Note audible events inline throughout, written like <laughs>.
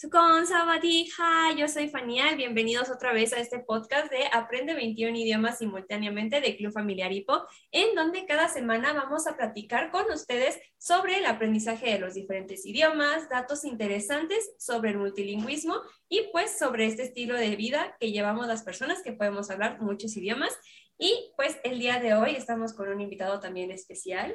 Tukon Sabadija, yo soy Fanial, bienvenidos otra vez a este podcast de Aprende 21 idiomas simultáneamente de Club Familiar Hipo, en donde cada semana vamos a platicar con ustedes sobre el aprendizaje de los diferentes idiomas, datos interesantes sobre el multilingüismo y pues sobre este estilo de vida que llevamos las personas que podemos hablar muchos idiomas. Y pues el día de hoy estamos con un invitado también especial.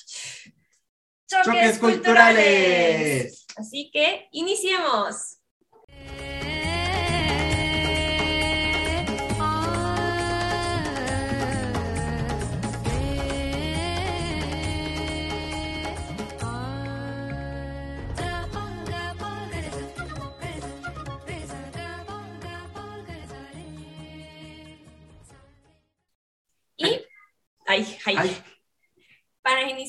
choques, Choques culturales. Así que iniciemos. Y, ay, ay, Ay,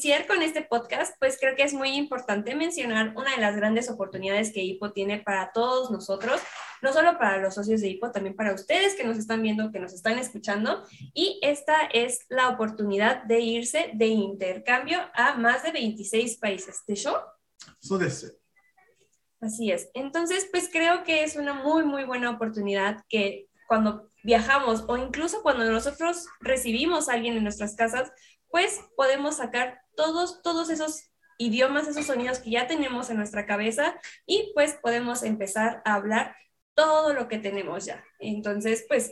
iniciar con este podcast, pues creo que es muy importante mencionar una de las grandes oportunidades que HIPO tiene para todos nosotros, no solo para los socios de HIPO, también para ustedes que nos están viendo, que nos están escuchando. Y esta es la oportunidad de irse de intercambio a más de 26 países. ¿De show? So Así es. Entonces, pues creo que es una muy, muy buena oportunidad que cuando viajamos o incluso cuando nosotros recibimos a alguien en nuestras casas, pues podemos sacar todos, todos esos idiomas, esos sonidos que ya tenemos en nuestra cabeza y pues podemos empezar a hablar todo lo que tenemos ya. Entonces, pues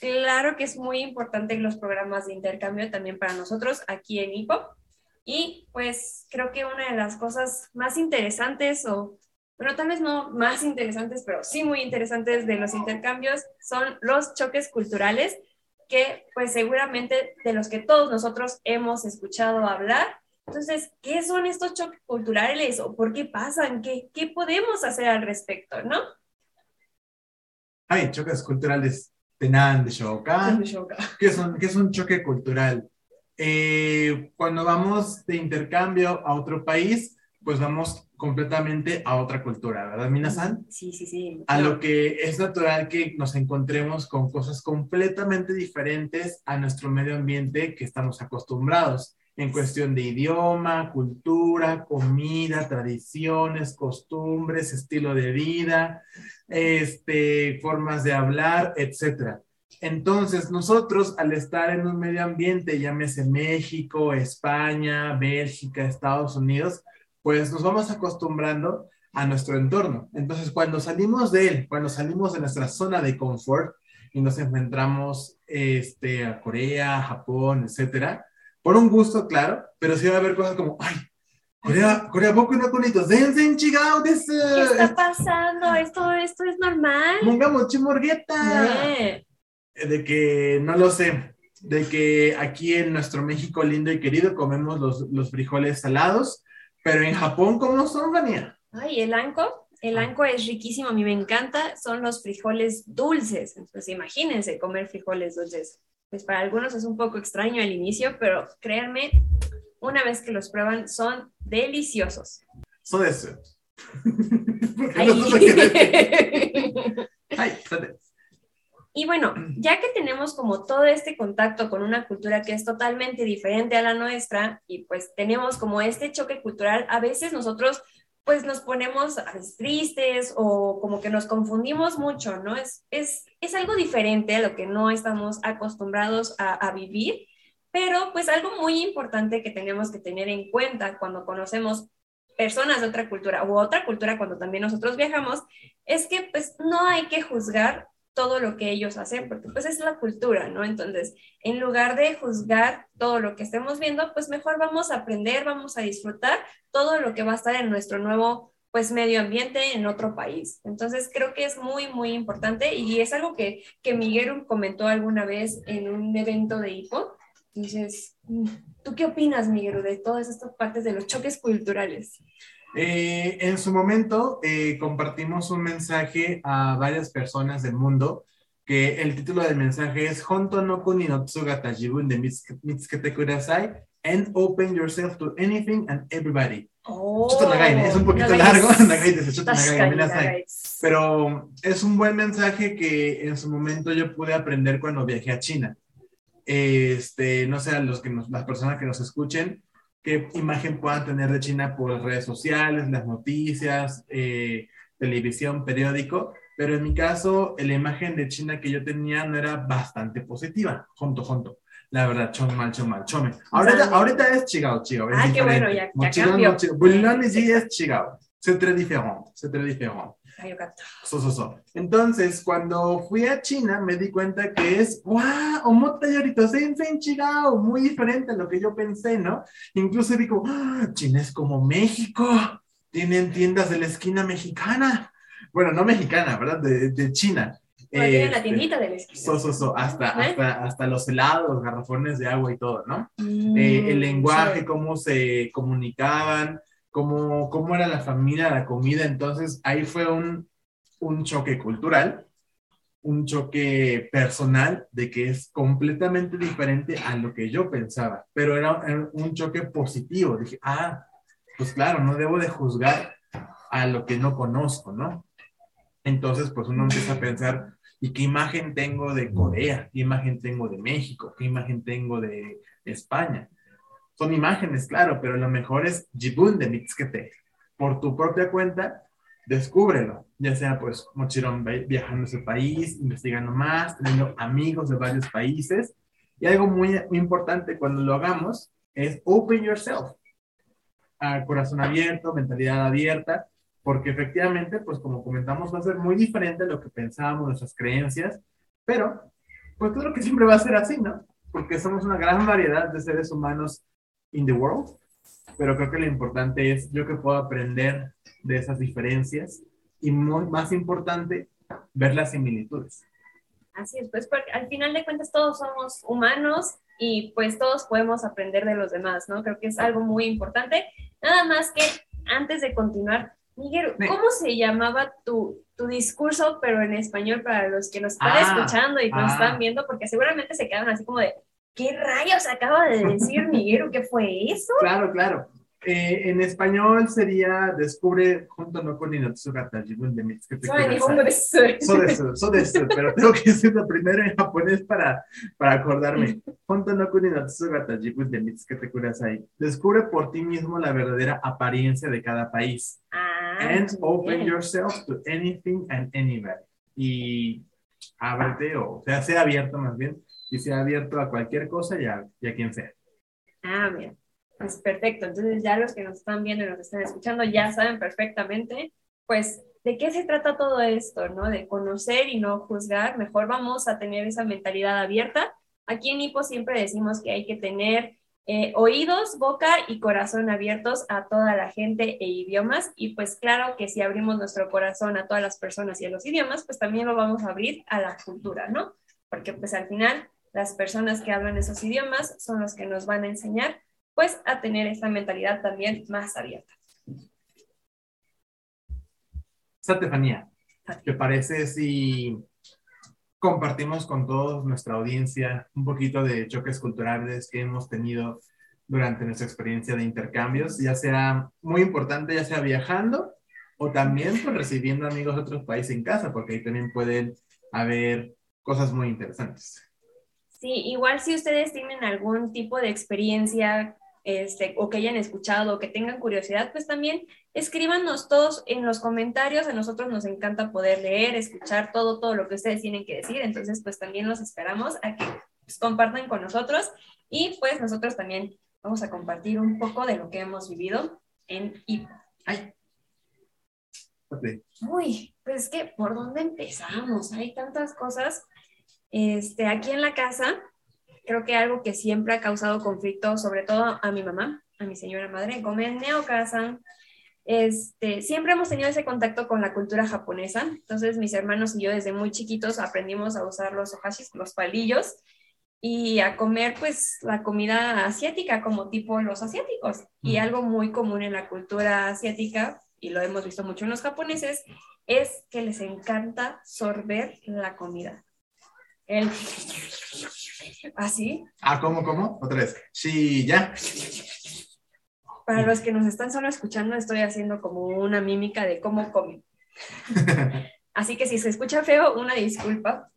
claro que es muy importante los programas de intercambio también para nosotros aquí en IPO. Y pues creo que una de las cosas más interesantes o bueno, tal vez no más interesantes, pero sí muy interesantes de los intercambios son los choques culturales, que pues seguramente de los que todos nosotros hemos escuchado hablar. Entonces, ¿qué son estos choques culturales o por qué pasan? ¿Qué, qué podemos hacer al respecto, no? Hay choques culturales de nada de Shoka. ¿Qué es un, qué es un choque cultural? Eh, cuando vamos de intercambio a otro país, pues vamos completamente a otra cultura, ¿verdad, Minasan? Sí, sí, sí. A lo que es natural que nos encontremos con cosas completamente diferentes a nuestro medio ambiente que estamos acostumbrados en cuestión de idioma, cultura, comida, tradiciones, costumbres, estilo de vida, este, formas de hablar, etcétera. Entonces, nosotros al estar en un medio ambiente, llámese México, España, Bélgica, Estados Unidos, pues nos vamos acostumbrando a nuestro entorno. Entonces, cuando salimos de él, cuando salimos de nuestra zona de confort y nos enfrentamos este, a Corea, Japón, etcétera, por un gusto, claro, pero sí va a haber cosas como, ay, Corea, Corea, boku no konito, zenzen chigao. ¿Qué está pasando? Esto, esto es normal. Monga mochi morgueta. Eh, De que, no lo sé, de que aquí en nuestro México lindo y querido comemos los, los frijoles salados, pero en Japón, ¿cómo son, Vania? Ay, el anko. El ah. anko es riquísimo, a mí me encanta. Son los frijoles dulces. Entonces, imagínense comer frijoles dulces. Pues para algunos es un poco extraño al inicio, pero créanme, una vez que los prueban, son deliciosos. Son eso. <laughs> Ay. <laughs> Ay, y bueno, ya que tenemos como todo este contacto con una cultura que es totalmente diferente a la nuestra y pues tenemos como este choque cultural, a veces nosotros pues nos ponemos a veces tristes o como que nos confundimos mucho, ¿no? Es, es, es algo diferente a lo que no estamos acostumbrados a, a vivir, pero pues algo muy importante que tenemos que tener en cuenta cuando conocemos personas de otra cultura u otra cultura cuando también nosotros viajamos, es que pues no hay que juzgar todo lo que ellos hacen, porque pues es la cultura, ¿no? Entonces, en lugar de juzgar todo lo que estemos viendo, pues mejor vamos a aprender, vamos a disfrutar todo lo que va a estar en nuestro nuevo pues medio ambiente en otro país. Entonces creo que es muy, muy importante y es algo que, que Miguel comentó alguna vez en un evento de IPO. Entonces, ¿tú qué opinas, Miguel, de todas estas partes de los choques culturales? Eh, en su momento eh, compartimos un mensaje a varias personas del mundo que el título del mensaje es Honto no kuni no tsugata jibun de mitsukete kudasai and open yourself to anything and everybody. Oh, es un poquito largo, <laughs> pero es un buen mensaje que en su momento yo pude aprender cuando viajé a China. Este, no sé, los que las personas que nos escuchen, qué imagen puedan tener de China por redes sociales, las noticias, eh, televisión, periódico, pero en mi caso, la imagen de China que yo tenía no era bastante positiva, junto, junto. La verdad, chome mal, chome mal, chome. Ahorita, ahorita es chigao, chigao. Ah, qué bueno, ya, ya cambió. Bulilón es chigao. C'est très différent, c'est très différent. So, so, so. Entonces, cuando fui a China, me di cuenta que es, wow, omota yorito sensen chigao, muy diferente a lo que yo pensé, ¿no? Incluso digo, ah, China es como México, tienen tiendas de la esquina mexicana. Bueno, no mexicana, ¿verdad? De, de China. Eh, la tiendita de la esquina. So, so, so, hasta, hasta, hasta, los helados, garrafones de agua y todo, ¿no? Mm, eh, el lenguaje, cómo se comunicaban, cómo, cómo era la familia, la comida. Entonces, ahí fue un, un choque cultural, un choque personal de que es completamente diferente a lo que yo pensaba, pero era un choque positivo. Dije, ah, pues claro, no debo de juzgar a lo que no conozco, ¿no? Entonces, pues uno empieza a pensar, ¿y qué imagen tengo de Corea? ¿Qué imagen tengo de México? ¿Qué imagen tengo de España? Son imágenes, claro, pero lo mejor es Jibun de Mitskete. Por tu propia cuenta, descúbrelo, ya sea pues mochilón viajando a ese país, investigando más, teniendo amigos de varios países. Y algo muy, muy importante cuando lo hagamos es open yourself. A corazón abierto, mentalidad abierta, porque efectivamente, pues como comentamos, va a ser muy diferente a lo que pensábamos, nuestras creencias, pero pues creo que siempre va a ser así, ¿no? Porque somos una gran variedad de seres humanos in the world, pero creo que lo importante es yo que puedo aprender de esas diferencias y más importante, ver las similitudes. Así es, pues porque al final de cuentas todos somos humanos y pues todos podemos aprender de los demás, ¿no? Creo que es algo muy importante. Nada más que antes de continuar, Miguel, ¿cómo se llamaba tu, tu, discurso, pero en español para los que nos están ah, escuchando y nos están ah. viendo? Porque seguramente se quedan así como de, ¿qué rayos acaba de decir Miguel? ¿Qué fue eso? Claro, claro. Eh, en español sería Descubre junto no con Inotsugata Jibun de Mitsuke So desu, pero tengo que decirlo primero en japonés para, para acordarme. Junto no con Inotsugata Jibun de Mitsuke Kurasai. Descubre por ti mismo la verdadera apariencia de cada país. Ah, and open yourself to anything and anybody. Y ábrete, o sea, sea abierto más bien, y sea abierto a cualquier cosa y a, y a quien sea. Ah, bien. Pues perfecto. Entonces ya los que nos están viendo y nos están escuchando ya saben perfectamente, pues, de qué se trata todo esto, ¿no? De conocer y no juzgar. Mejor vamos a tener esa mentalidad abierta. Aquí en Hipo siempre decimos que hay que tener eh, oídos, boca y corazón abiertos a toda la gente e idiomas. Y pues claro que si abrimos nuestro corazón a todas las personas y a los idiomas, pues también lo vamos a abrir a la cultura, ¿no? Porque pues al final las personas que hablan esos idiomas son los que nos van a enseñar pues a tener esta mentalidad también más abierta. Stefanía, ¿te parece si compartimos con toda nuestra audiencia un poquito de choques culturales que hemos tenido durante nuestra experiencia de intercambios, ya sea muy importante, ya sea viajando o también pues, recibiendo amigos de otros países en casa, porque ahí también pueden haber cosas muy interesantes. Sí, igual si ustedes tienen algún tipo de experiencia este, o que hayan escuchado o que tengan curiosidad, pues también escríbanos todos en los comentarios. A nosotros nos encanta poder leer, escuchar todo, todo lo que ustedes tienen que decir. Entonces, pues también los esperamos a que pues, compartan con nosotros y pues nosotros también vamos a compartir un poco de lo que hemos vivido en IPO. Ay. Uy, pues es que, ¿por dónde empezamos? Hay tantas cosas. Este, aquí en la casa, creo que algo que siempre ha causado conflicto, sobre todo a mi mamá, a mi señora madre, Gomen Neokasa, este, siempre hemos tenido ese contacto con la cultura japonesa. Entonces, mis hermanos y yo desde muy chiquitos aprendimos a usar los ohashis, los palillos. y a comer pues la comida asiática como tipo los asiáticos. Y algo muy común en la cultura asiática, y lo hemos visto mucho en los japoneses, es que les encanta sorber la comida. El... Así. Ah, ¿cómo, cómo? Otra vez. Sí, ya. Para los que nos están solo escuchando, estoy haciendo como una mímica de cómo comen. <laughs> Así que si se escucha feo, una disculpa.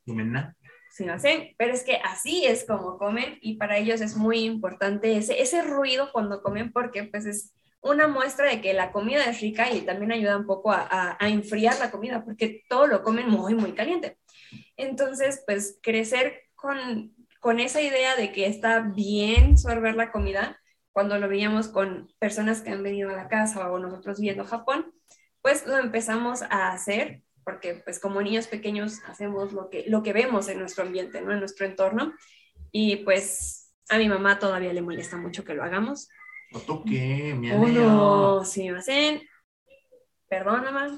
Sí, no sé, pero es que así es como comen y para ellos es muy importante ese, ese ruido cuando comen porque pues es una muestra de que la comida es rica y también ayuda un poco a, a, enfriar la comida porque todo lo comen muy, muy caliente. Entonces, pues crecer con, con esa idea de que está bien sorber la comida, cuando lo veíamos con personas que han venido a la casa o nosotros viendo Japón, pues lo empezamos a hacer porque pues como niños pequeños hacemos lo que, lo que vemos en nuestro ambiente, ¿no? En nuestro entorno. Y pues a mi mamá todavía le molesta mucho que lo hagamos. ¿O tú qué? Mi no, sí, me hacen, perdón, mamá,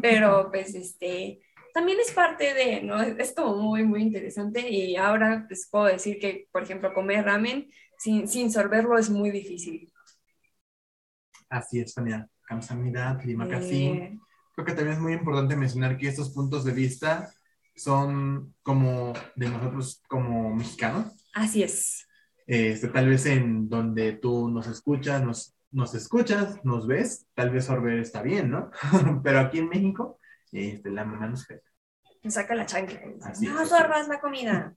pero pues este, también es parte de, ¿no? Es como muy, muy interesante y ahora pues puedo decir que, por ejemplo, comer ramen sin, sin sorberlo es muy difícil. Así es, Fania. Kamsamida, casi creo que también es muy importante mencionar que estos puntos de vista son como de nosotros como mexicanos. Así es. Este, tal vez en donde tú nos escuchas, nos, nos escuchas, nos ves, tal vez sorber está bien, ¿no? <laughs> Pero aquí en México, este, la mamá nos ve. Nos saca la chancla. no sorbas la comida.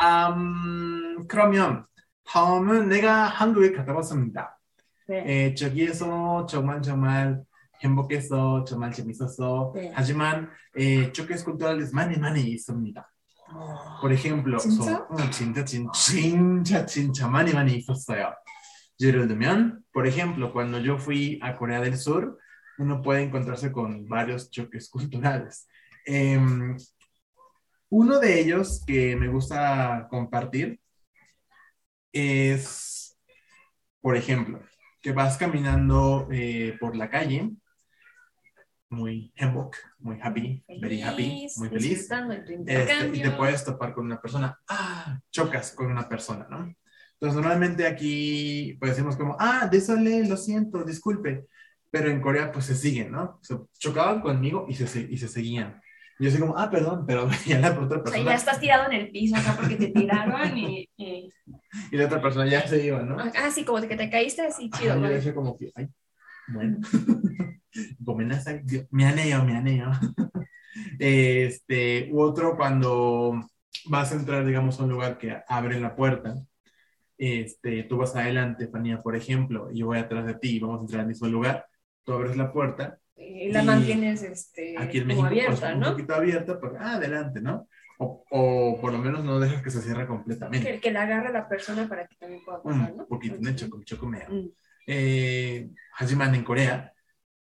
Um, 그러면 다음은 내가 한국에 갔다 왔습니다. 네. 에, 저기에서 정말 정말 행복했어, 정말 재밌었어. 네. 하지만 예, choques culturales 많이 많이 있습니다. Por ejemplo, 진짜? 소, 어, 진짜, 진짜, 진짜, 진짜 많이 많이 있었어요. 예를 들면, por ejemplo, cuando yo fui a Corea del Sur, uno puede encontrarse con varios choques culturales. Eh, uno de ellos que me gusta compartir es, por ejemplo, que vas caminando eh, por la calle muy hembok, muy happy, very happy, muy feliz. Este, y te puedes topar con una persona, ah, chocas con una persona, ¿no? Entonces, normalmente aquí, pues decimos como, ah, desole, lo siento, disculpe. Pero en Corea, pues se siguen, ¿no? Se chocaban conmigo y se, y se seguían. Y yo soy como, ah, perdón, pero <laughs> ya la otra persona. O sea, ya estás tirado en el piso acá porque te tiraron y, y... <laughs> y. la otra persona ya se iba, ¿no? Ah, sí, como que te caíste así chido. Ajá, yo decía como que, ay, bueno. <laughs> me aneo, me aneo. Este, u otro cuando vas a entrar, digamos, a un lugar que abre la puerta, este, tú vas adelante, Fanía, por ejemplo, y yo voy atrás de ti y vamos a entrar al mismo lugar, tú abres la puerta. Y la mantienes este, aquí en México, pues, abierta, ¿no? Un poquito abierta, pues, ah, adelante, ¿no? O, o, por lo menos no dejas que se cierre completamente. Que, que la agarre la persona para que también pueda pasar, ¿no? Un poquito, de choco, choco mm. eh, Hajiman en Corea,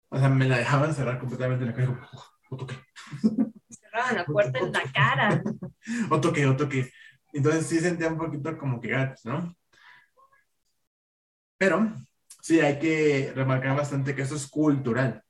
o sea, me la dejaban cerrar completamente en la cara. O toqué. <laughs> Cerraban la puerta en la cara. <laughs> o toqué, o toqué. Entonces sí sentía un poquito como que gatos, ¿no? Pero sí hay que remarcar bastante que eso es cultural.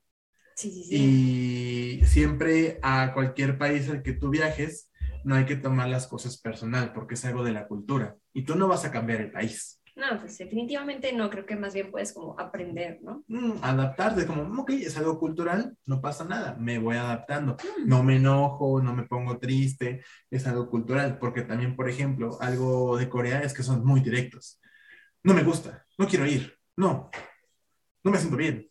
Sí, sí, sí. Y siempre a cualquier país al que tú viajes, no hay que tomar las cosas personal porque es algo de la cultura. Y tú no vas a cambiar el país. No, pues definitivamente no, creo que más bien puedes como aprender, ¿no? Mm, adaptarte, como, ok, es algo cultural, no pasa nada, me voy adaptando, mm. no me enojo, no me pongo triste, es algo cultural, porque también, por ejemplo, algo de Corea es que son muy directos. No me gusta, no quiero ir, no, no me siento bien.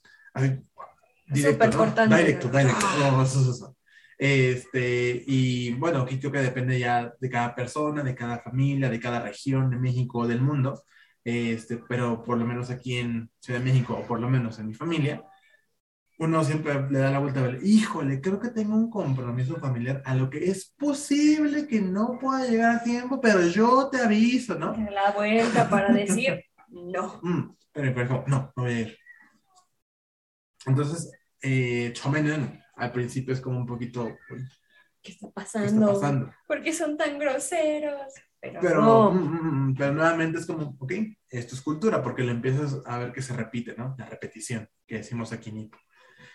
Directo, ¿no? Directo, directo. Ah. Este, y bueno, creo que depende ya de cada persona, de cada familia, de cada región de México, del mundo este, pero por lo menos aquí en Ciudad de México, o por lo menos en mi familia, uno siempre le da la vuelta a ver, híjole, creo que tengo un compromiso familiar a lo que es posible que no pueda llegar a tiempo, pero yo te aviso, ¿no? La vuelta para decir <laughs> no. Mm, pero por ejemplo, no, no voy a ir. Entonces, eh, al principio es como un poquito... ¿Qué está pasando? ¿Qué está pasando? ¿Por qué son tan groseros? Pero, mm, mm, mm, pero, nuevamente es como, ok, esto es cultura, porque lo empiezas a ver que se repite, ¿no? La repetición que decimos aquí en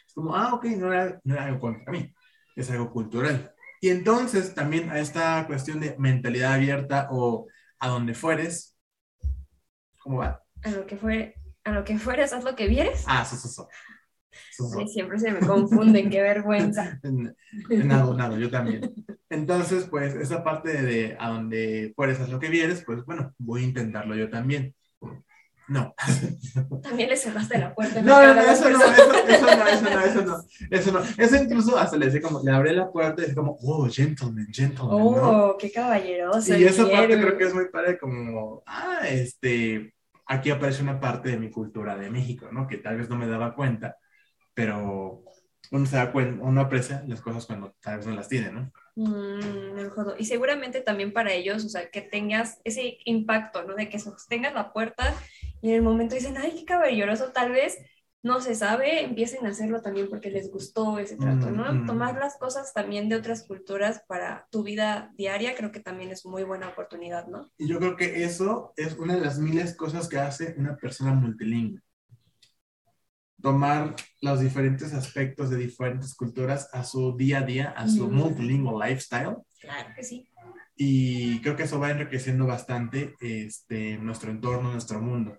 Es como, ah, ok, no era, no era algo contra mí, es algo cultural. Y entonces también a esta cuestión de mentalidad abierta o a donde fueres, ¿cómo va? A lo que fue, a lo que fueres, haz lo que vieres. Ah, eso, eso, eso. Sí, siempre se me confunden, qué vergüenza. <laughs> Nada, nada, yo también. Entonces, pues, esa parte de, a donde fueres, haz lo que vieres, pues, bueno, voy a intentarlo yo también. No. <laughs> También le cerraste la puerta. No, no, no, eso no, eso, eso, no, eso no, eso no, eso no. Eso incluso hasta le decía como, le abrí la puerta y es como, oh, gentleman, gentleman. Oh, ¿no? qué caballeroso. Y esa parte quiero. creo que es muy padre, como, ah, este, aquí aparece una parte de mi cultura de México, ¿no? Que tal vez no me daba cuenta, pero uno se da cuenta, uno aprecia las cosas cuando tal vez no las tiene, ¿no? Mm. Y seguramente también para ellos, o sea, que tengas ese impacto, ¿no? De que sostengas la puerta y en el momento dicen, ay, qué caballeroso, tal vez no se sabe, empiecen a hacerlo también porque les gustó ese trato, ¿no? Mm, mm. Tomar las cosas también de otras culturas para tu vida diaria, creo que también es muy buena oportunidad, ¿no? Y yo creo que eso es una de las miles cosas que hace una persona multilingüe. Tomar los diferentes aspectos de diferentes culturas a su día a día, a su multilingual lifestyle. Claro que sí. Y creo que eso va enriqueciendo bastante este, nuestro entorno, nuestro mundo.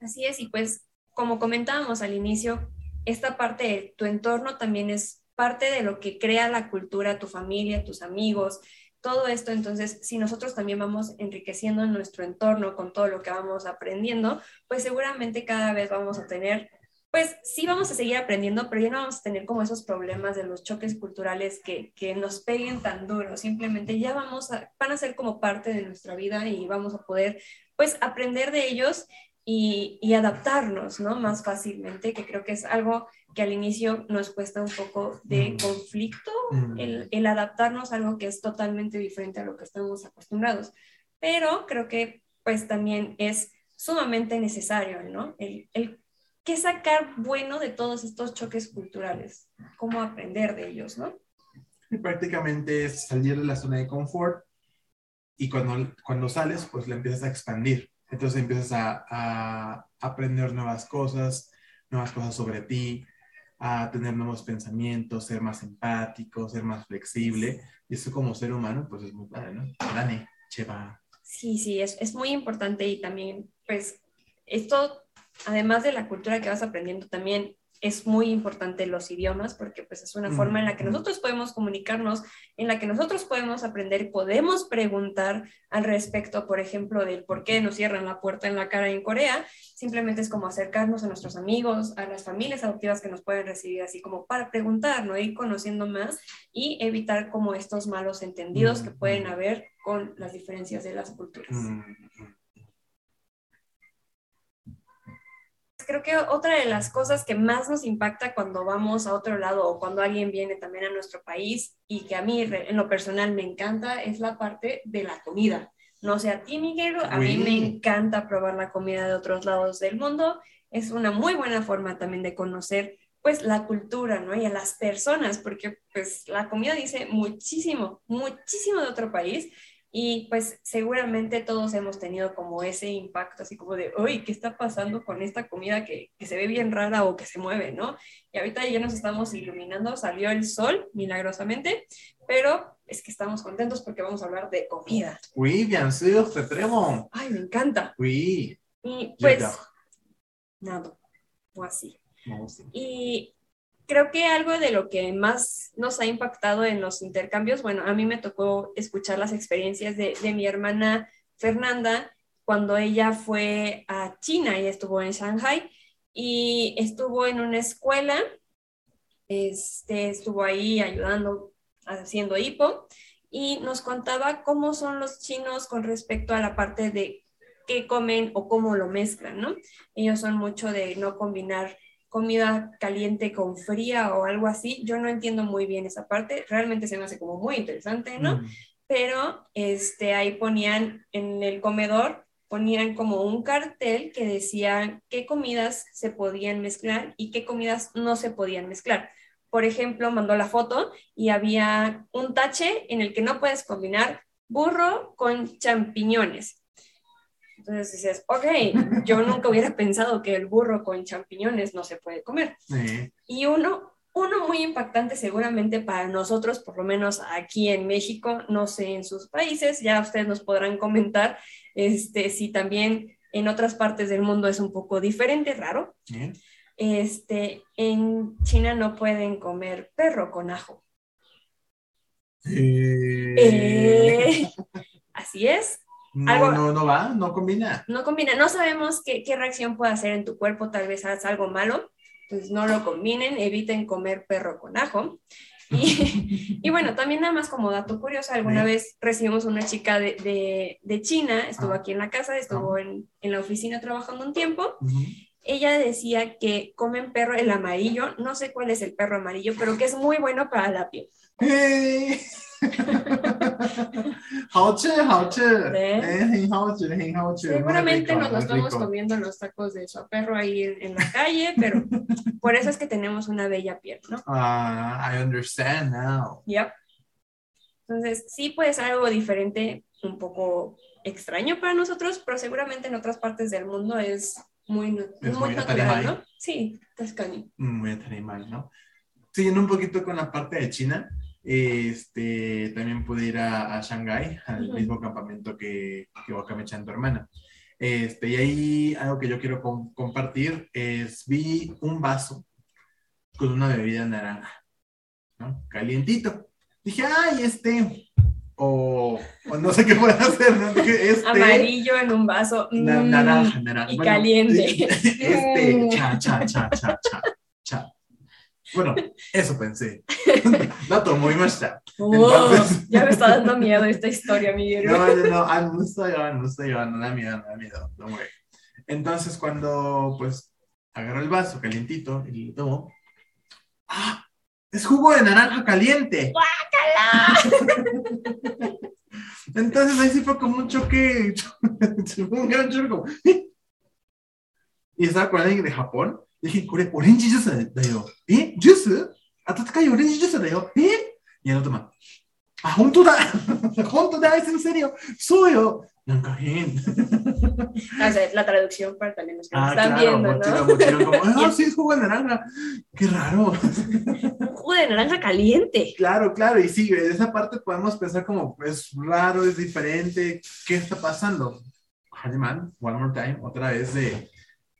Así es, y pues como comentábamos al inicio, esta parte de tu entorno también es parte de lo que crea la cultura, tu familia, tus amigos, todo esto. Entonces, si nosotros también vamos enriqueciendo nuestro entorno con todo lo que vamos aprendiendo, pues seguramente cada vez vamos a tener, pues sí vamos a seguir aprendiendo, pero ya no vamos a tener como esos problemas de los choques culturales que, que nos peguen tan duro. Simplemente ya vamos a, van a ser como parte de nuestra vida y vamos a poder, pues, aprender de ellos y, y, adaptarnos, ¿no? Más fácilmente, que creo que es algo que al inicio nos cuesta un poco de Mm. conflicto, Mm. el, el adaptarnos a algo que es totalmente diferente a lo que estamos acostumbrados. Pero creo que pues también es sumamente necesario, ¿no? El, el qué sacar bueno de todos estos choques culturales, cómo aprender de ellos, ¿no? Y prácticamente es salir de la zona de confort y cuando, cuando sales, pues la empiezas a expandir. Entonces empiezas a, a aprender nuevas cosas, nuevas cosas sobre ti, a tener nuevos pensamientos, ser más empático, ser más flexible. Y eso como ser humano, pues es muy padre, ¿no? Dani, cheva. Sí, sí, es, es muy importante y también, pues, esto, además de la cultura que vas aprendiendo, también es muy importante los idiomas porque pues es una forma en la que nosotros podemos comunicarnos, en la que nosotros podemos aprender, podemos preguntar al respecto, por ejemplo, del por qué nos cierran la puerta en la cara en Corea. Simplemente es como acercarnos a nuestros amigos, a las familias adoptivas que nos pueden recibir, así como para preguntar, ¿no? Ir conociendo más y evitar como estos malos entendidos que pueden haber con las diferencias de las culturas. Mm, creo que otra de las cosas que más nos impacta cuando vamos a otro lado o cuando alguien viene también a nuestro país y que a mí en lo personal me encanta es la parte de la comida. No sé a ti, Miguel, a mí Uy. me encanta probar la comida de otros lados del mundo. Es una muy buena forma también de conocer pues la cultura, ¿no? Y a las personas, porque pues la comida dice muchísimo, muchísimo de otro país y pues seguramente todos hemos tenido como ese impacto, así como de, uy, ¿qué está pasando con esta comida que, que se ve bien rara o que se mueve, ¿no? Y ahorita ya nos estamos iluminando, salió el sol milagrosamente, pero es que estamos contentos porque vamos a hablar de comida. Oui, bien c'est très bon. Ay, me encanta. Oui, Y pues, nada, o así. Y creo que algo de lo que más nos ha impactado en los intercambios, bueno, a mí me tocó escuchar las experiencias de, de mi hermana Fernanda cuando ella fue a China y estuvo en Shanghai y estuvo en una escuela, este, estuvo ahí ayudando, haciendo hipo y nos contaba cómo son los chinos con respecto a la parte de qué comen o cómo lo mezclan, ¿no? Ellos son mucho de no combinar comida caliente con fría o algo así. Yo no entiendo muy bien esa parte, realmente se me hace como muy interesante, ¿no? Mm. Pero este, ahí ponían en el comedor, ponían como un cartel que decía qué comidas se podían mezclar y qué comidas no se podían mezclar. Por ejemplo, mandó la foto y había un tache en el que no puedes combinar burro con champiñones. Entonces dices, ok, yo nunca hubiera pensado que el burro con champiñones no se puede comer. Sí. Y uno, uno muy impactante seguramente para nosotros, por lo menos aquí en México, no sé en sus países, ya ustedes nos podrán comentar este, si también en otras partes del mundo es un poco diferente, raro. Este, en China no pueden comer perro con ajo. Eh, así es. No, no, no va, no combina. No combina. No sabemos qué, qué reacción puede hacer en tu cuerpo, tal vez haz algo malo pues no lo combinen, eviten comer perro con ajo. Y, <laughs> bueno, también nada más como dato curioso, alguna vez recibimos una chica de, China, estuvo ah. aquí en la casa, estuvo ah. en, la oficina trabajando un tiempo. Ella decía que comen perro el amarillo, no sé cuál es el perro amarillo, pero que es muy bueno para la piel. <laughs> 好吃好吃哎很好吃很好吃 seguramente nos lo estamos comiendo los tacos de su perro ahí en, la calle pero <laughs> por eso es que tenemos una bella piel ¿no? ah I understand now yep entonces sí puede ser algo diferente un poco extraño para nosotros pero seguramente en otras partes del mundo es muy, muy, natural ¿no? sí tascani muy animal ¿no? siguiendo un poquito con la parte de China este, también pude ir a, a Shanghái, al mismo campamento que, que Wakame Chan, tu hermana. Este, y ahí algo que yo quiero compartir es, vi un vaso con una bebida naranja, ¿no? Calientito. Dije, ay, este, o, no sé qué puede hacer, ¿no? Este, Amarillo en un vaso. Mm, naranja, naranja. Y caliente. <laughs> Este, cha, cha, cha, cha, cha, cha. Bueno, eso pensé. Dato muy más oh, ya me está dando miedo esta historia, Miguel. No, no, no, ah, no estoy llevando, no estoy llevando, no da miedo, no da miedo, no mueve. Entonces, cuando pues agarro el vaso calientito y lo tomo, ¡ah! ¡Es jugo de naranja caliente! ¡Guácala! <laughs> Entonces ahí sí fue como un choque, <laughs> un gran choque. <laughs> Y estaba con alguien de Japón で、これオレンジジュースだよ。えジュース温かいオレンジジュースだよ。えいや、のとま。あ、本当だ<laughs> 本当だ、あいつのせりよ。そうよ。なんか変。あ、じゃ la traducción para también los que ah, están claro, viendo, mochila, ¿no? Mochila, como, ah, sí, <laughs> es jugo de naranja. Qué raro. <laughs> jugo de naranja caliente. Claro, claro. Y sí, de esa parte podemos pensar como, es raro, es diferente. ¿Qué está pasando? Haneman, one more time, otra vez de,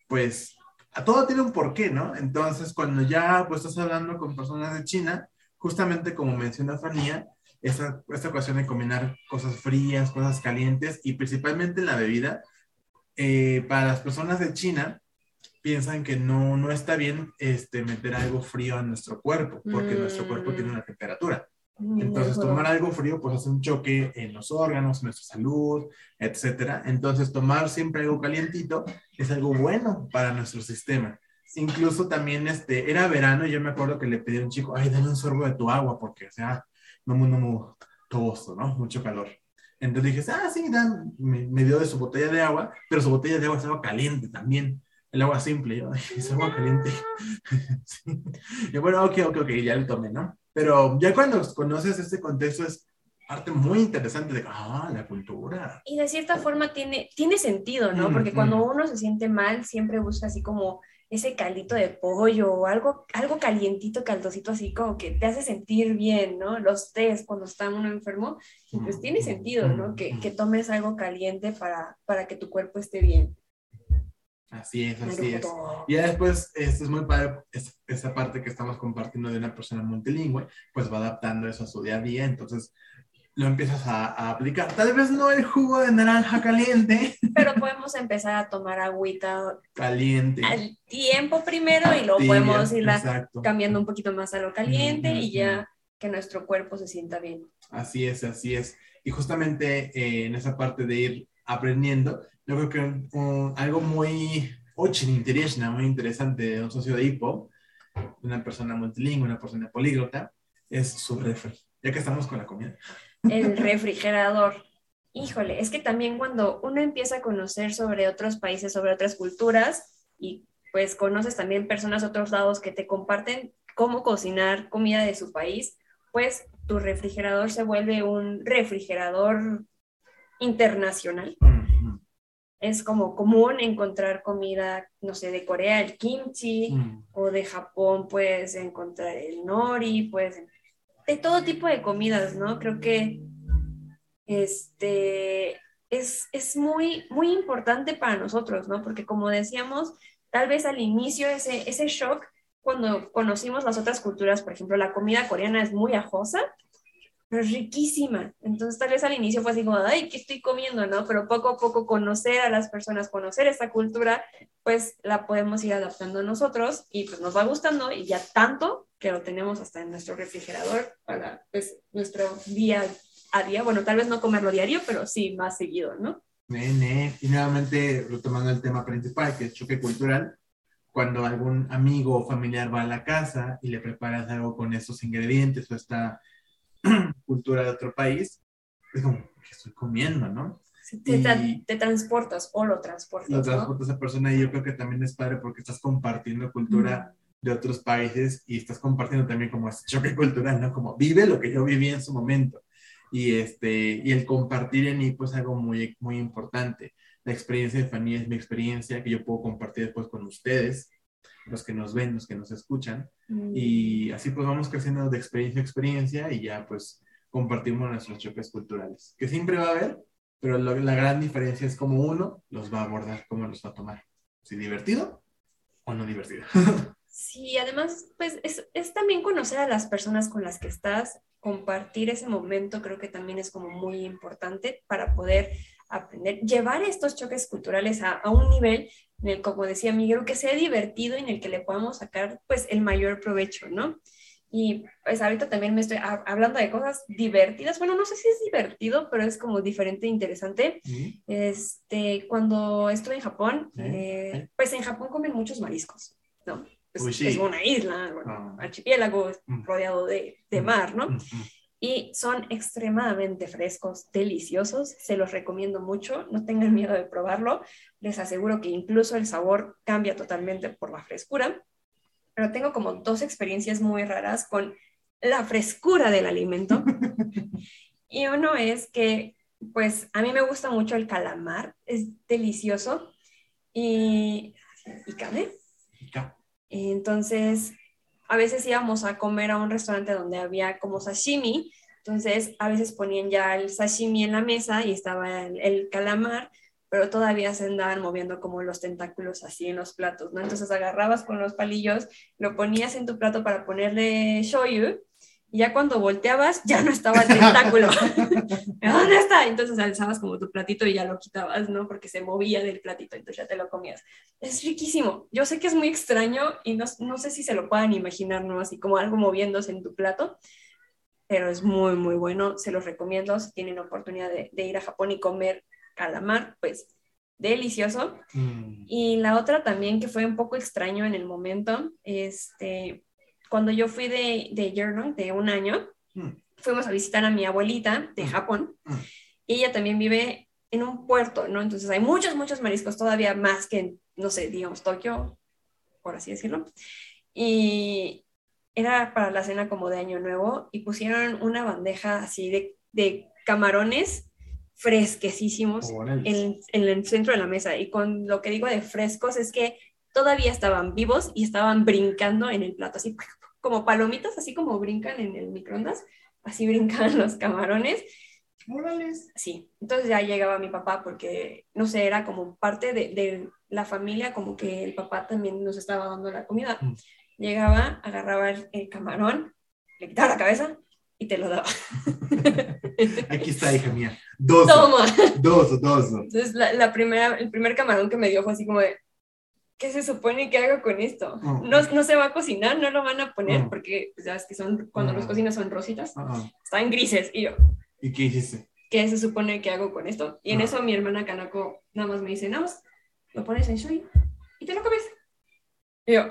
pues, todo tiene un porqué, ¿no? Entonces, cuando ya pues, estás hablando con personas de China, justamente como menciona Fanía, esta, esta cuestión de combinar cosas frías, cosas calientes y principalmente en la bebida, eh, para las personas de China piensan que no, no está bien este, meter algo frío a nuestro cuerpo, porque nuestro cuerpo tiene una temperatura. Entonces, tomar algo frío pues hace un choque en los órganos, en nuestra salud, etcétera. Entonces, tomar siempre algo calientito es algo bueno para nuestro sistema. Incluso también, este, era verano y yo me acuerdo que le pedí a un chico, ay, dame un sorbo de tu agua, porque, o sea, no, no, no, todo ¿no? Mucho calor. Entonces dije, ah, sí, dan, me, dio de su botella de agua, pero su botella de agua estaba caliente también. El agua simple, yo, es agua caliente. <laughs> Y bueno, ok, ok, ok, ya lo tomé, ¿no? Pero ya cuando conoces este contexto es parte muy interesante de, ah, la cultura. Y de cierta forma tiene, tiene sentido, ¿no? Porque cuando uno se siente mal, siempre busca así como ese caldito de pollo o algo, algo calientito, caldosito, así como que te hace sentir bien, ¿no? Los test cuando está uno enfermo, pues tiene sentido, ¿no? Que, que tomes algo caliente para, para que tu cuerpo esté bien. Así es, así es. Y ya después, esto es muy padre, esa parte que estamos compartiendo de una persona multilingüe, pues va adaptando eso a su día a día, entonces lo empiezas a, aplicar. Tal vez no el jugo de naranja caliente. <laughs> Pero podemos empezar a tomar agüita caliente. Al tiempo primero y luego podemos ir cambiando un poquito más a lo caliente y ya que nuestro cuerpo se sienta bien. Así es, así es. Y justamente eh, en esa parte de ir aprendiendo, yo creo que algo muy muy interesante de un socio de HIPO, una persona multilingüe, una persona políglota, es su refri, ya que estamos con la comida. El refrigerador. Híjole, es que también cuando uno empieza a conocer sobre otros países, sobre otras culturas, y pues conoces también personas de otros lados que te comparten cómo cocinar comida de su país, pues tu refrigerador se vuelve un refrigerador internacional es como común encontrar comida, no sé, de Corea, el kimchi, Mm. o de Japón puedes encontrar el nori, pues de todo tipo de comidas, ¿no? Creo que este es, es muy, muy importante para nosotros, ¿no? Porque como decíamos, tal vez al inicio ese, ese shock cuando conocimos las otras culturas, por ejemplo, la comida coreana es muy ajosa, pero es riquísima. Entonces, tal vez al inicio fue así como, ay, ¿qué estoy comiendo? ¿no? Pero poco a poco conocer a las personas, conocer esta cultura, pues la podemos ir adaptando nosotros y pues nos va gustando y ya tanto que lo tenemos hasta en nuestro refrigerador para pues nuestro día a día. Bueno, tal vez no comerlo diario, pero sí más seguido, ¿no? Nene. Y nuevamente, retomando el tema principal, que es choque cultural, cuando algún amigo o familiar va a la casa y le preparas algo con esos ingredientes o esta <clears throat> cultura de otro país, es como, ¿qué estoy comiendo, no? Te, tra- te transportas o lo transportas, Lo ¿no? transporta esa persona y yo creo que también es padre porque estás compartiendo cultura de otros países y estás compartiendo también como ese choque cultural, ¿no? Como vive lo que yo viví en su momento. Y, este, y el compartir en mí, pues algo muy, muy importante. La experiencia de Fanny es mi experiencia que yo puedo compartir después con ustedes, los que nos ven, los que nos escuchan. Mm. Y así pues vamos creciendo de experiencia a experiencia y ya pues compartimos nuestros choques culturales, que siempre va a haber, pero lo- la gran diferencia es cómo uno los va a abordar, cómo los va a tomar. Si divertido o no divertido. <laughs> Sí, además, pues es, es también conocer a las personas con las que estás, compartir ese momento, creo que también es como muy importante para poder aprender, llevar estos choques culturales a, a un nivel en el, como decía Miguel, que sea divertido y en el que le podamos sacar pues el mayor provecho, ¿no? Y pues ahorita también me estoy ha- hablando de cosas divertidas, bueno, no sé si es divertido, pero es como diferente e interesante. ¿Sí? Este, cuando estuve en Japón, Sí, eh, pues en Japón comen muchos mariscos, ¿no? Pues, Uy, sí. Es una isla, bueno, Ah. archipiélago rodeado de, de mar, ¿no? Y son extremadamente frescos, deliciosos, se los recomiendo mucho, no tengan miedo de probarlo, les aseguro que incluso el sabor cambia totalmente por la frescura, pero tengo como dos experiencias muy raras con la frescura del alimento. <laughs> y uno es que, pues, a mí me gusta mucho el calamar, es delicioso y, y. Ya. Entonces, a veces íbamos a comer a un restaurante donde había como sashimi, entonces a veces ponían ya el sashimi en la mesa y estaba el, calamar, pero todavía se andaban moviendo como los tentáculos así en los platos, ¿no? Entonces agarrabas con los palillos, lo ponías en tu plato para ponerle shoyu, y ya cuando volteabas ya no estaba el tentáculo. <laughs> ¿Dónde está? Entonces alzabas como tu platito y ya lo quitabas, ¿no? Porque se movía del platito, entonces ya te lo comías. Es riquísimo. Yo sé que es muy extraño y no, no sé si se lo puedan imaginar, ¿no? Así como algo moviéndose en tu plato, pero es muy, muy bueno. Se los recomiendo si tienen oportunidad de, de ir a Japón y comer calamar, pues delicioso. Mm. Y la otra también que fue un poco extraño en el momento, este, cuando yo fui de, de de un año, Mm. fuimos a visitar a mi abuelita de Mm. Japón Mm. y ella también vive en un puerto, ¿no? Entonces hay muchos, muchos mariscos, todavía más que, en, no sé, digamos, Tokio, por así decirlo. Y era para la cena como de Año Nuevo y pusieron una bandeja así de, de camarones fresquecísimos en, en el centro de la mesa. Y con lo que digo de frescos es que todavía estaban vivos y estaban brincando en el plato, así como palomitas, así como brincan en el microondas, así brincaban <laughs> los camarones. Órales. Sí, entonces ya llegaba mi papá porque, no sé, era como parte de, de la familia, como que el papá también nos estaba dando la comida. Mm. Llegaba, agarraba el, el camarón, le quitaba la cabeza y te lo daba. <laughs> Aquí está, hija mía. Dos. Toma. Dos, dos. Entonces, la, la primera, el primer camarón que me dio fue así como de, ¿qué se supone que hago con esto? Mm. No, no se va a cocinar, no lo van a poner, Mm. porque pues, ya que son, cuando Mm. los cocinas son rositas, Ah, ah. están grises. Y yo, ¿Y qué hiciste? ¿qué se supone que hago con esto? Y en Ah. eso mi hermana Kanako nada más me dice, nada más, lo pones en shoyu y te lo comes. Y yo,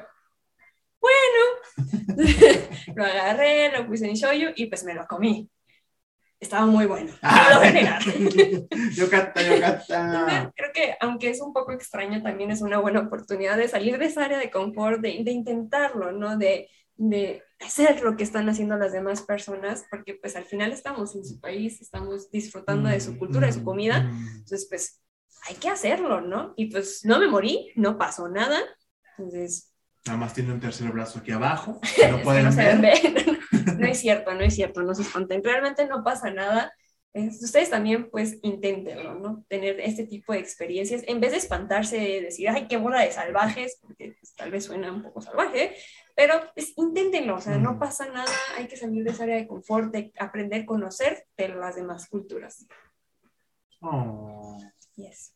bueno, <laughs> lo agarré, lo puse en shoyu y pues me lo comí. Estaba muy bueno, no lo voy a negar. <laughs> Yocata, yocata. Creo que aunque es un poco extraño, también es una buena oportunidad de salir de esa área de confort, de, de intentarlo, ¿no? De, de hacer lo que están haciendo las demás personas, porque pues al final estamos en su país, estamos disfrutando de su cultura, de su comida, Mm. entonces pues hay que hacerlo, ¿no? Y pues no me morí, no pasó nada. Entonces... Nada más tiene un tercer brazo aquí abajo, <laughs> no pueden no ver. <laughs> no es cierto, no es cierto, no se espanten. Realmente no pasa nada. Ustedes también, pues, inténtenlo, ¿no? Tener este tipo de experiencias, en vez de espantarse, de decir, ay, qué bola de salvajes, porque pues, tal vez suena un poco salvaje, pero pues, inténtenlo, o sea, no pasa nada, hay que salir de esa área de confort, de aprender a conocer de las demás culturas. Oh. Yes.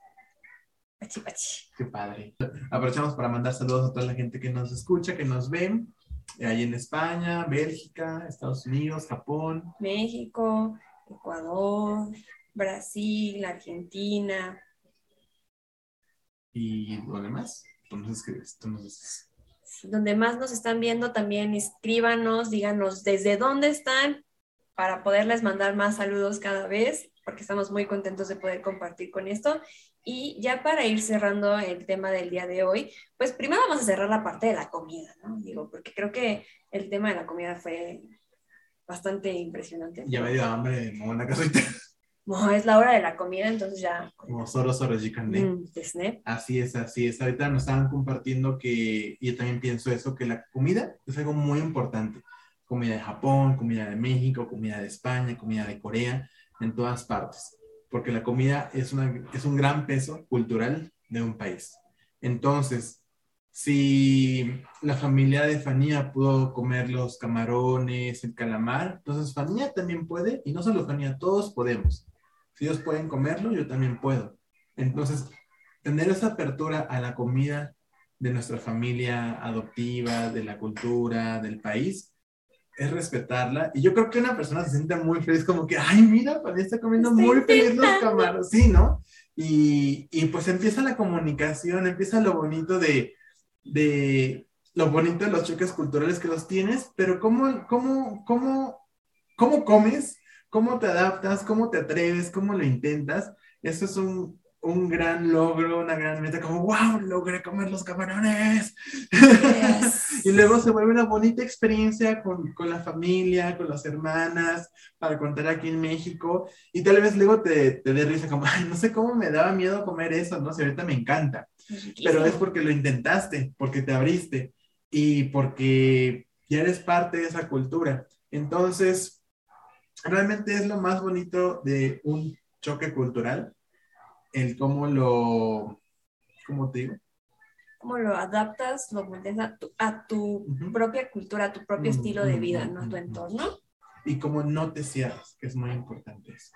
Pachi, pachi. Qué padre. Aprovechamos para mandar saludos a toda la gente que nos escucha, que nos ven, ahí en España, Bélgica, Estados Unidos, Japón. México, Ecuador, Brasil, Argentina. ¿Y dónde más? Tú nos escribes, tú nos dices. Donde más nos están viendo, también escríbanos, díganos desde dónde están para poderles mandar más saludos cada vez, porque estamos muy contentos de poder compartir con esto. Y ya para ir cerrando el tema del día de hoy, pues primero vamos a cerrar la parte de la comida, ¿no? Digo, porque creo que el tema de la comida fue bastante impresionante. Ya me dio hambre, no una casita. No, es la hora de la comida, entonces ya. Como solo solo mm, Así es, así es. Ahorita nos estaban compartiendo que, y yo también pienso eso, que la comida es algo muy importante. Comida de Japón, comida de México, comida de España, comida de Corea, en todas partes. Porque la comida es, una, es un gran peso cultural de un país. Entonces, si la familia de Fanía pudo comer los camarones, el calamar, entonces Fanía también puede, y no solo Fanía, todos podemos. Si ellos pueden comerlo, yo también puedo. Entonces, tener esa apertura a la comida de nuestra familia adoptiva, de la cultura, del país, es respetarla. Y yo creo que una persona se siente muy feliz, como que, ay, mira, Fanía está comiendo muy feliz los camarones, sí, ¿no? Y, y pues empieza la comunicación, empieza lo bonito de, de lo bonito de los choques culturales que los tienes, pero cómo, cómo, cómo, cómo comes, cómo te adaptas, cómo te atreves, cómo lo intentas. Eso es un, un gran logro, una gran meta, como, wow, logré comer los camarones. <laughs> y luego se vuelve una bonita experiencia con, con, la familia, con las hermanas, para contar aquí en México. Y tal vez luego te, te dé risa, como, ay, no sé cómo me daba miedo comer eso, no sé, ahorita me encanta. Pero es porque lo intentaste, porque te abriste y porque ya eres parte de esa cultura. Entonces, realmente es lo más bonito de un choque cultural, el cómo lo, ¿cómo te digo? Cómo lo adaptas, lo moldes a tu, a tu propia cultura, a tu propio estilo de vida, ¿no? A tu entorno. Y cómo no te cierras, que es muy importante eso.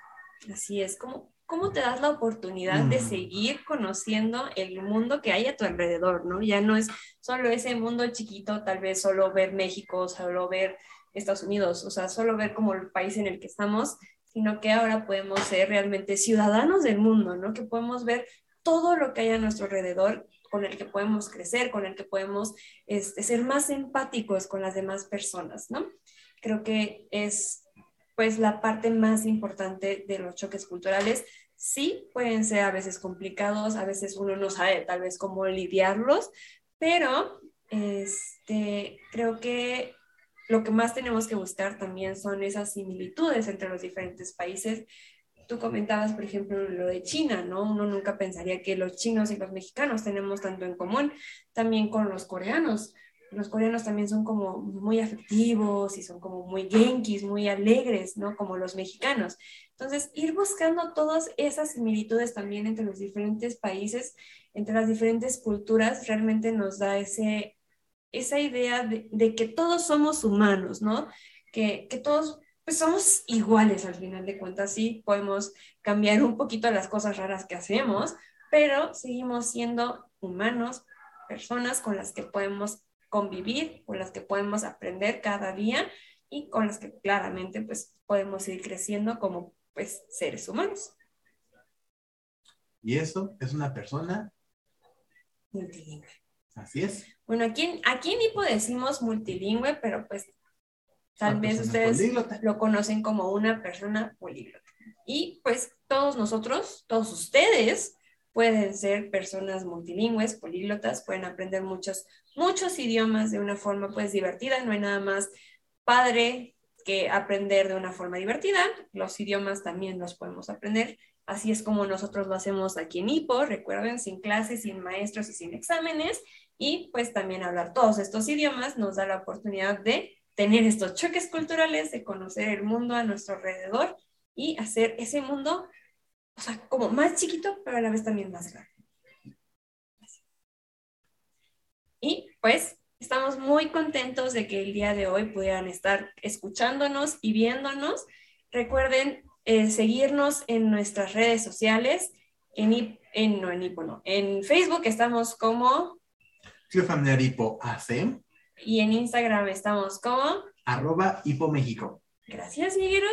Así es, como cómo te das la oportunidad de mm. seguir conociendo el mundo que hay a tu alrededor, ¿no? Ya no es solo ese mundo chiquito, tal vez solo ver México, solo ver Estados Unidos, o sea, solo ver como el país en el que estamos, sino que ahora podemos ser realmente ciudadanos del mundo, ¿no? Que podemos ver todo lo que hay a nuestro alrededor, con el que podemos crecer, con el que podemos este, ser más empáticos con las demás personas, ¿no? Creo que es pues la parte más importante de los choques culturales. Sí, pueden ser a veces complicados, a veces uno no sabe tal vez cómo lidiarlos, pero este, creo que lo que más tenemos que buscar también son esas similitudes entre los diferentes países. Tú comentabas, por ejemplo, lo de China, ¿no? Uno nunca pensaría que los chinos y los mexicanos tenemos tanto en común, también con los coreanos los coreanos también son como muy afectivos y son como muy genkis, muy alegres, ¿no? Como los mexicanos. Entonces, ir buscando todas esas similitudes también entre los diferentes países, entre las diferentes culturas, realmente nos da ese, esa idea de, que todos somos humanos, ¿no? Que, que todos pues somos iguales al final de cuentas, sí, podemos cambiar un poquito las cosas raras que hacemos, pero seguimos siendo humanos, personas con las que podemos convivir, con las que podemos aprender cada día y con las que claramente pues podemos ir creciendo como pues seres humanos. Y eso es una persona multilingüe. Así es. Bueno, aquí, aquí en Hipo decimos multilingüe, pero pues tal vez ustedes lo conocen como una persona políglota. Y pues todos nosotros, todos ustedes pueden ser personas multilingües, políglotas, pueden aprender muchos, muchos idiomas de una forma pues divertida, no hay nada más padre que aprender de una forma divertida, los idiomas también los podemos aprender Así es como nosotros lo hacemos aquí en IPO, recuerden, sin clases, sin maestros y sin exámenes. Y pues también hablar todos estos idiomas nos da la oportunidad de tener estos choques culturales, de conocer el mundo a nuestro alrededor y hacer ese mundo, o sea, como más chiquito, pero a la vez también más grande. Y pues estamos muy contentos de que el día de hoy pudieran estar escuchándonos y viéndonos. Recuerden eh, seguirnos en nuestras redes sociales, en, en, no, en, en Facebook estamos como Club Familiar Hipo AC. Y en Instagram estamos como arroba Hipo México. Gracias, Miguel.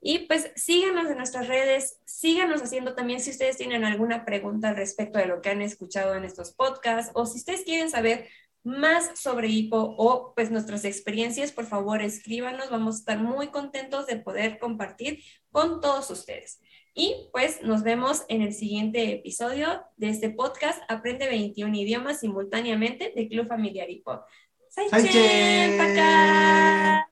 Y pues síganos en nuestras redes, síganos haciendo también si ustedes tienen alguna pregunta al respecto de lo que han escuchado en estos podcasts o si ustedes quieren saber más sobre hipo o pues nuestras experiencias, por favor escríbanos, vamos a estar muy contentos de poder compartir con todos ustedes. Y pues nos vemos en el siguiente episodio de este podcast Aprende 21 idiomas simultáneamente de Club Familiar Hipo. ¡Saichen! ¡Pacá!